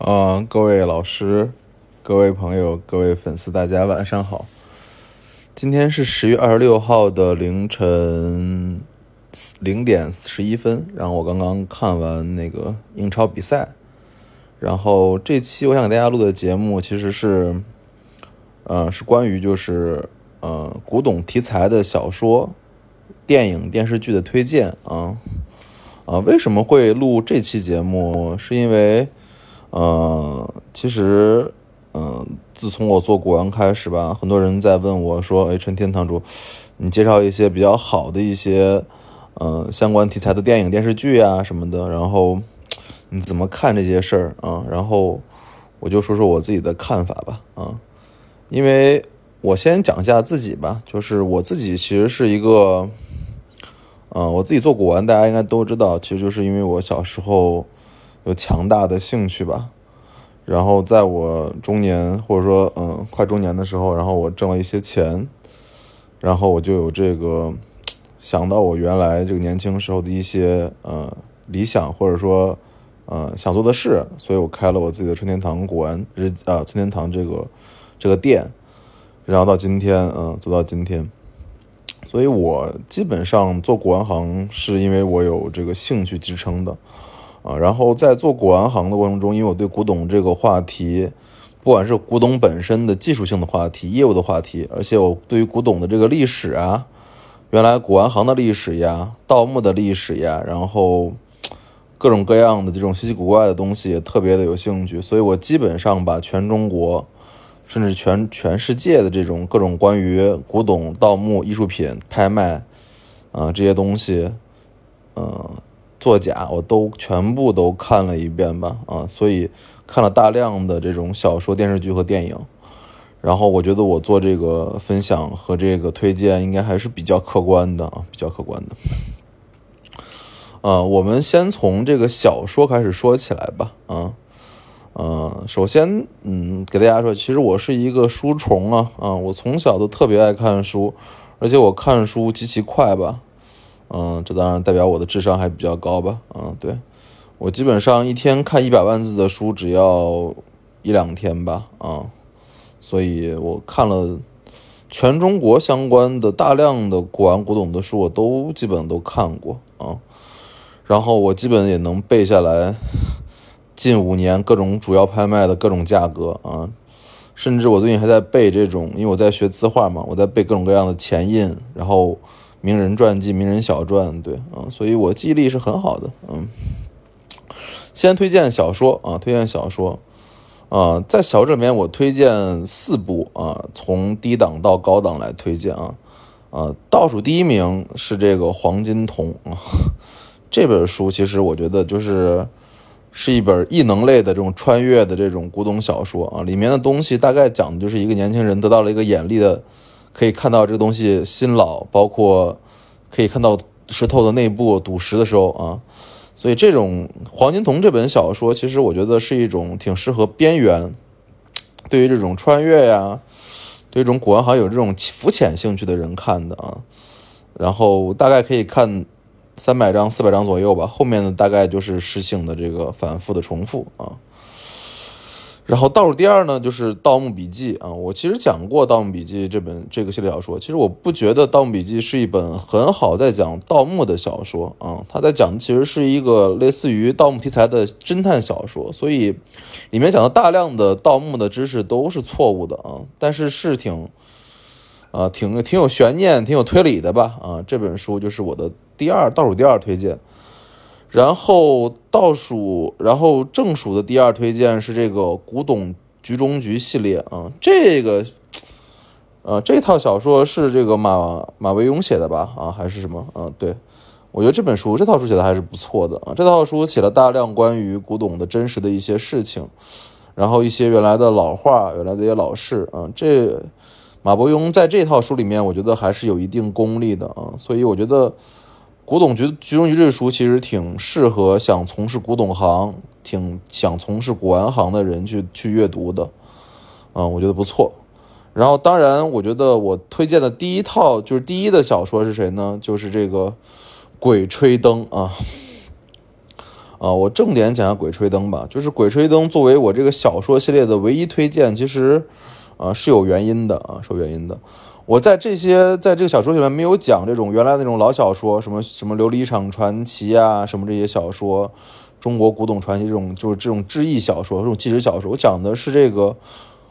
啊，各位老师、各位朋友、各位粉丝，大家晚上好。今天是十月二十六号的凌晨零点十一分，然后我刚刚看完那个英超比赛，然后这期我想给大家录的节目其实是，呃，是关于就是呃古董题材的小说、电影、电视剧的推荐啊啊，为什么会录这期节目？是因为呃，其实，嗯，自从我做古玩开始吧，很多人在问我说：“哎，陈天堂主，你介绍一些比较好的一些，嗯，相关题材的电影、电视剧啊什么的，然后你怎么看这些事儿啊？”然后我就说说我自己的看法吧，啊，因为我先讲一下自己吧，就是我自己其实是一个，嗯，我自己做古玩，大家应该都知道，其实就是因为我小时候。有强大的兴趣吧，然后在我中年或者说嗯快中年的时候，然后我挣了一些钱，然后我就有这个想到我原来这个年轻时候的一些呃理想或者说呃想做的事，所以我开了我自己的春天堂古玩日啊春天堂这个这个店，然后到今天嗯做到今天，所以我基本上做古玩行是因为我有这个兴趣支撑的。啊，然后在做古玩行的过程中，因为我对古董这个话题，不管是古董本身的技术性的话题、业务的话题，而且我对于古董的这个历史啊，原来古玩行的历史呀、盗墓的历史呀，然后各种各样的这种稀奇古怪的东西也特别的有兴趣，所以我基本上把全中国，甚至全全世界的这种各种关于古董、盗墓、艺术品拍卖啊这些东西，嗯。作假我都全部都看了一遍吧，啊，所以看了大量的这种小说、电视剧和电影，然后我觉得我做这个分享和这个推荐应该还是比较客观的啊，比较客观的。啊，我们先从这个小说开始说起来吧，啊，呃，首先，嗯，给大家说，其实我是一个书虫啊，啊，我从小都特别爱看书，而且我看书极其快吧。嗯，这当然代表我的智商还比较高吧？嗯，对，我基本上一天看一百万字的书只要一两天吧，啊，所以我看了全中国相关的大量的古玩古董的书，我都基本都看过啊，然后我基本也能背下来近五年各种主要拍卖的各种价格啊，甚至我最近还在背这种，因为我在学字画嘛，我在背各种各样的前印，然后。名人传记、名人小传，对，啊，所以我记忆力是很好的，嗯。先推荐小说啊，推荐小说，啊，在小说里面我推荐四部啊，从低档到高档来推荐啊，啊，倒数第一名是这个《黄金瞳》啊，这本书其实我觉得就是是一本异能类的这种穿越的这种古董小说啊，里面的东西大概讲的就是一个年轻人得到了一个眼力的。可以看到这个东西新老，包括可以看到石头的内部赌石的时候啊，所以这种《黄金瞳》这本小说，其实我觉得是一种挺适合边缘，对于这种穿越呀，对这种古玩行有这种浮浅兴趣的人看的啊。然后大概可以看三百章、四百章左右吧，后面的大概就是诗性的这个反复的重复啊。然后倒数第二呢，就是《盗墓笔记》啊。我其实讲过《盗墓笔记》这本这个系列小说。其实我不觉得《盗墓笔记》是一本很好在讲盗墓的小说啊。它在讲的其实是一个类似于盗墓题材的侦探小说，所以里面讲的大量的盗墓的知识都是错误的啊。但是是挺啊挺挺有悬念、挺有推理的吧啊。这本书就是我的第二倒数第二推荐。然后倒数，然后正数的第二推荐是这个古董局中局系列啊，这个，呃，这套小说是这个马马维庸写的吧？啊，还是什么？嗯，对，我觉得这本书这套书写的还是不错的啊。这套书写了大量关于古董的真实的一些事情，然后一些原来的老话，原来的一些老事啊。这马伯庸在这套书里面，我觉得还是有一定功力的啊，所以我觉得。古董局局中局这书其实挺适合想从事古董行、挺想从事古玩行的人去去阅读的，啊，我觉得不错。然后，当然，我觉得我推荐的第一套就是第一的小说是谁呢？就是这个《鬼吹灯》啊，啊，我重点讲下《鬼吹灯》吧。就是《鬼吹灯》作为我这个小说系列的唯一推荐，其实啊是有原因的啊，是有原因的。我在这些在这个小说里面没有讲这种原来那种老小说，什么什么《琉璃厂传奇》啊，什么这些小说，中国古董传奇这种就是这种志异小说，这种纪实小说。我讲的是这个《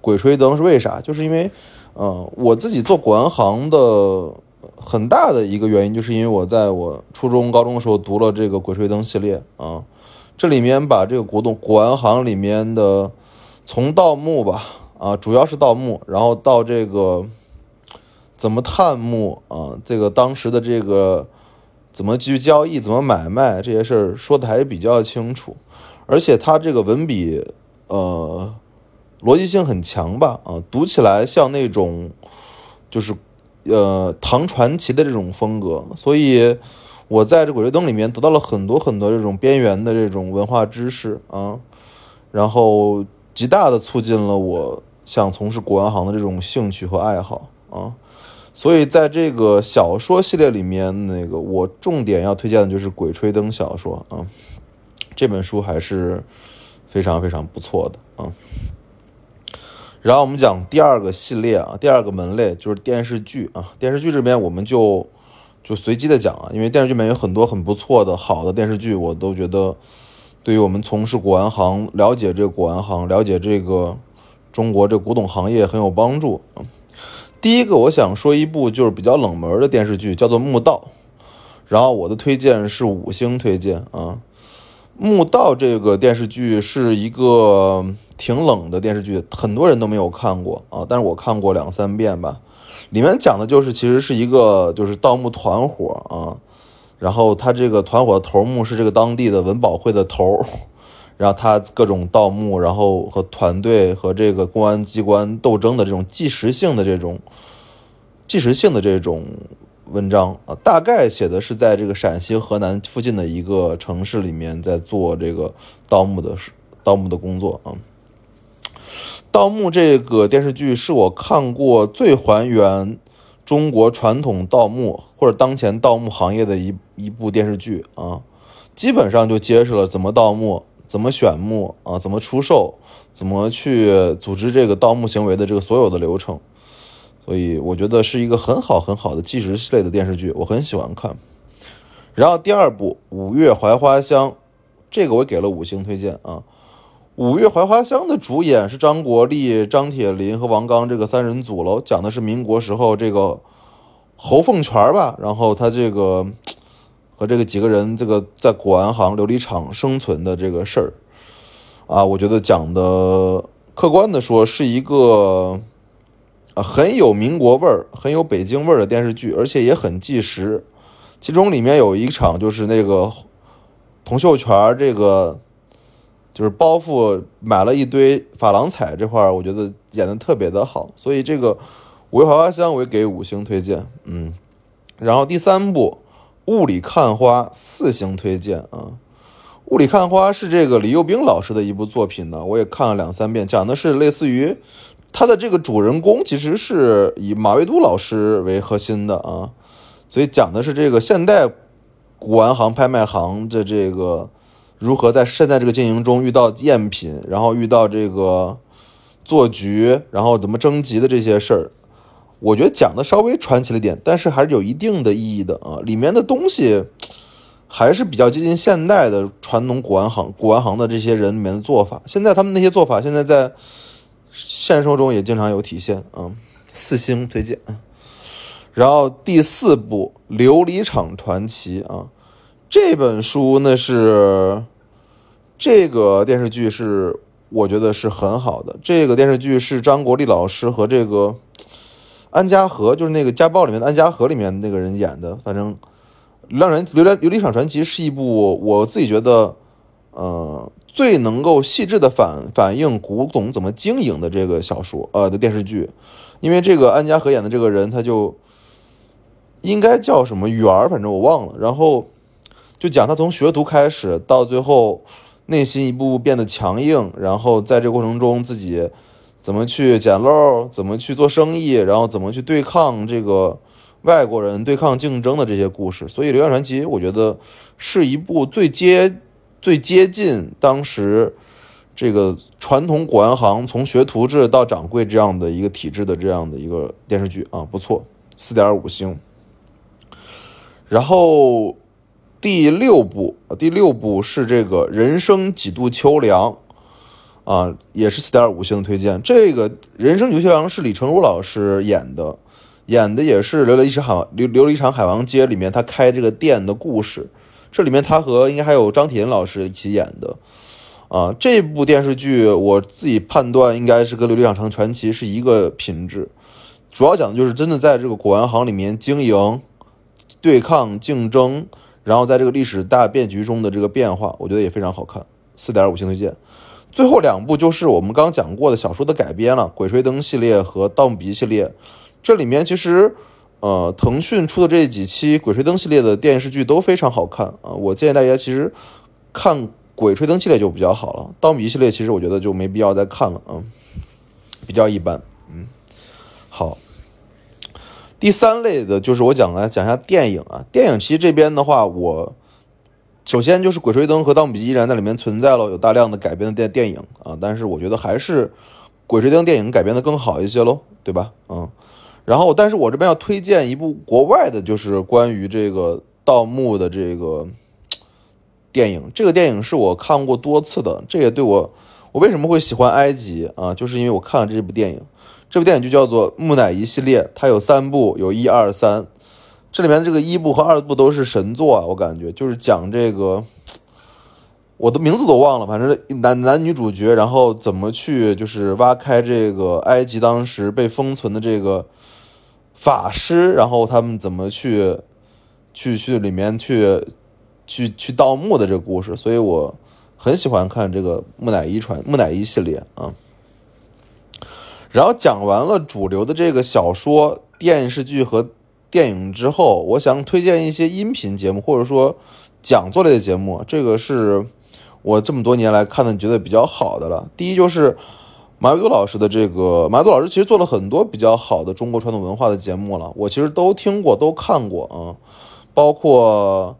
鬼吹灯》，是为啥？就是因为，嗯，我自己做古玩行的很大的一个原因，就是因为我在我初中、高中的时候读了这个《鬼吹灯》系列啊，这里面把这个古董古玩行里面的从盗墓吧，啊，主要是盗墓，然后到这个。怎么探墓啊？这个当时的这个怎么去交易、怎么买卖这些事儿说的还是比较清楚，而且他这个文笔呃逻辑性很强吧？啊，读起来像那种就是呃唐传奇的这种风格，所以我在这《鬼吹灯》里面得到了很多很多这种边缘的这种文化知识啊，然后极大的促进了我想从事古玩行的这种兴趣和爱好啊。所以，在这个小说系列里面，那个我重点要推荐的就是《鬼吹灯》小说啊，这本书还是非常非常不错的啊。然后我们讲第二个系列啊，第二个门类就是电视剧啊。电视剧这边我们就就随机的讲啊，因为电视剧里面有很多很不错的好的电视剧，我都觉得对于我们从事古玩行、了解这个古玩行、了解这个中国这古董行业很有帮助啊。第一个，我想说一部就是比较冷门的电视剧，叫做《墓道》，然后我的推荐是五星推荐啊。《墓道》这个电视剧是一个挺冷的电视剧，很多人都没有看过啊，但是我看过两三遍吧。里面讲的就是其实是一个就是盗墓团伙啊，然后他这个团伙的头目是这个当地的文保会的头。然后他各种盗墓，然后和团队和这个公安机关斗争的这种纪实性的这种纪实性的这种文章啊，大概写的是在这个陕西河南附近的一个城市里面在做这个盗墓的盗墓的工作啊。盗墓这个电视剧是我看过最还原中国传统盗墓或者当前盗墓行业的一一部电视剧啊，基本上就揭示了怎么盗墓。怎么选墓啊？怎么出售？怎么去组织这个盗墓行为的这个所有的流程？所以我觉得是一个很好很好的纪实类的电视剧，我很喜欢看。然后第二部《五月槐花香》，这个我给了五星推荐啊。《五月槐花香》的主演是张国立、张铁林和王刚这个三人组喽，讲的是民国时候这个侯凤全吧，然后他这个。和这个几个人，这个在古玩行琉璃厂生存的这个事儿，啊，我觉得讲的客观的说是一个啊很有民国味儿、很有北京味儿的电视剧，而且也很纪实。其中里面有一场就是那个童秀全这个就是包袱买了一堆珐琅彩这块儿，我觉得演的特别的好，所以这个《五月槐花香》我也给五星推荐。嗯，然后第三部。雾里看花四星推荐啊！雾里看花是这个李幼斌老师的一部作品呢，我也看了两三遍，讲的是类似于他的这个主人公其实是以马未都老师为核心的啊，所以讲的是这个现代古玩行、拍卖行的这个如何在现在这个经营中遇到赝品，然后遇到这个做局，然后怎么征集的这些事儿。我觉得讲的稍微传奇了点，但是还是有一定的意义的啊！里面的东西还是比较接近现代的传统古玩行、古玩行的这些人里面的做法。现在他们那些做法，现在在现实生活中也经常有体现啊！四星推荐。然后第四部《琉璃厂传奇》啊，这本书呢是这个电视剧是我觉得是很好的。这个电视剧是张国立老师和这个。安家和就是那个家暴里面的安家和里面那个人演的，反正《让人琉璃琉璃厂传奇》是一部我自己觉得，呃，最能够细致的反反映古董怎么经营的这个小说，呃的电视剧。因为这个安家和演的这个人，他就应该叫什么圆儿，反正我忘了。然后就讲他从学徒开始，到最后内心一步步变得强硬，然后在这过程中自己。怎么去捡漏？怎么去做生意？然后怎么去对抗这个外国人、对抗竞争的这些故事？所以《流量传奇》我觉得是一部最接最接近当时这个传统古玩行从学徒制到掌柜这样的一个体制的这样的一个电视剧啊，不错，四点五星。然后第六部，第六部是这个人生几度秋凉啊，也是四点五星推荐。这个人生几度秋凉是李成儒老师演的，演的也是《留了一场海留留了一场海王街》里面他开这个店的故事。这里面他和应该还有张铁林老师一起演的，啊，这部电视剧我自己判断应该是跟《琉璃厂城传奇》是一个品质，主要讲的就是真的在这个古玩行里面经营、对抗、竞争，然后在这个历史大变局中的这个变化，我觉得也非常好看，四点五星推荐。最后两部就是我们刚讲过的小说的改编了，《鬼吹灯》系列和《盗墓笔记》系列，这里面其实。呃，腾讯出的这几期《鬼吹灯》系列的电视剧都非常好看啊！我建议大家其实看《鬼吹灯》系列就比较好了，《盗墓笔记系列其实我觉得就没必要再看了啊，比较一般。嗯，好。第三类的就是我讲来讲一下电影啊，电影其实这边的话，我首先就是《鬼吹灯》和《盗墓笔记》依然在里面存在了有大量的改编的电电影啊，但是我觉得还是《鬼吹灯》电影改编的更好一些喽，对吧？嗯。然后，但是我这边要推荐一部国外的，就是关于这个盗墓的这个电影。这个电影是我看过多次的，这也对我，我为什么会喜欢埃及啊？就是因为我看了这部电影。这部电影就叫做《木乃伊系列》，它有三部，有一二三。这里面的这个一部和二部都是神作啊，我感觉就是讲这个，我的名字都忘了，反正男男女主角，然后怎么去就是挖开这个埃及当时被封存的这个。法师，然后他们怎么去，去去里面去，去去盗墓的这个故事，所以我很喜欢看这个木乃伊传木乃伊系列啊。然后讲完了主流的这个小说、电视剧和电影之后，我想推荐一些音频节目或者说讲座类的节目，这个是我这么多年来看的觉得比较好的了。第一就是。马未都老师的这个，马未都老师其实做了很多比较好的中国传统文化的节目了，我其实都听过，都看过啊，包括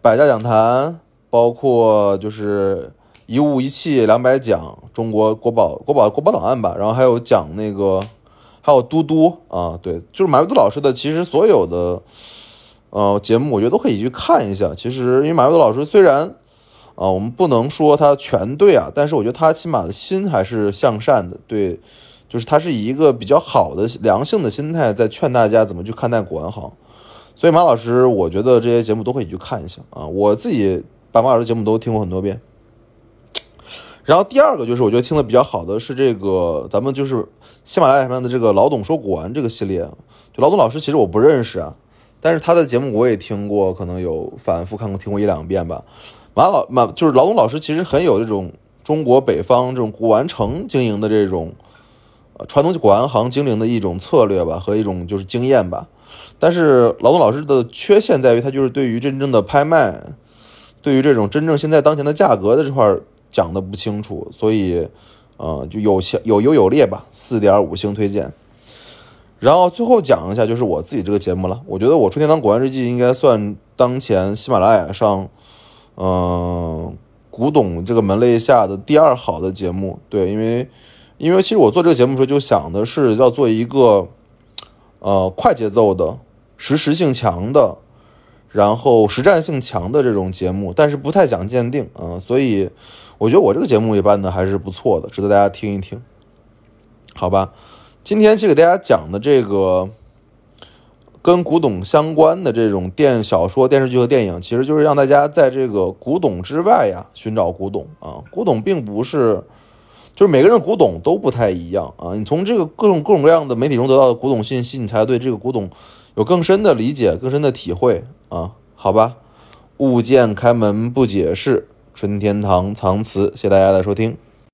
百家讲坛，包括就是一物一器两百讲，中国国宝国宝国宝档案吧，然后还有讲那个，还有嘟嘟啊，对，就是马未都老师的，其实所有的呃节目，我觉得都可以去看一下。其实因为马未都老师虽然。啊，我们不能说他全对啊，但是我觉得他起码的心还是向善的，对，就是他是以一个比较好的良性的心态在劝大家怎么去看待古玩行，所以马老师，我觉得这些节目都可以去看一下啊，我自己把马老师节目都听过很多遍。然后第二个就是我觉得听的比较好的是这个咱们就是喜马拉雅上的这个老董说古玩这个系列，就老董老师其实我不认识啊，但是他的节目我也听过，可能有反复看过听过一两遍吧。马老马就是老董老师，其实很有这种中国北方这种古玩城经营的这种，呃，传统古玩行经营的一种策略吧，和一种就是经验吧。但是老董老师的缺陷在于，他就是对于真正的拍卖，对于这种真正现在当前的价格的这块讲的不清楚，所以，呃，就有些有优有劣吧，四点五星推荐。然后最后讲一下，就是我自己这个节目了。我觉得我《春天堂古玩日记》应该算当前喜马拉雅上。嗯，古董这个门类下的第二好的节目，对，因为，因为其实我做这个节目的时候就想的是要做一个，呃，快节奏的、实时性强的，然后实战性强的这种节目，但是不太讲鉴定，啊，所以我觉得我这个节目一般的还是不错的，值得大家听一听，好吧？今天去给大家讲的这个。跟古董相关的这种电小说、电视剧和电影，其实就是让大家在这个古董之外呀寻找古董啊。古董并不是，就是每个人的古董都不太一样啊。你从这个各种各种各样的媒体中得到的古董信息，你才对这个古董有更深的理解、更深的体会啊。好吧，物见开门不解释，纯天堂藏词，谢谢大家的收听。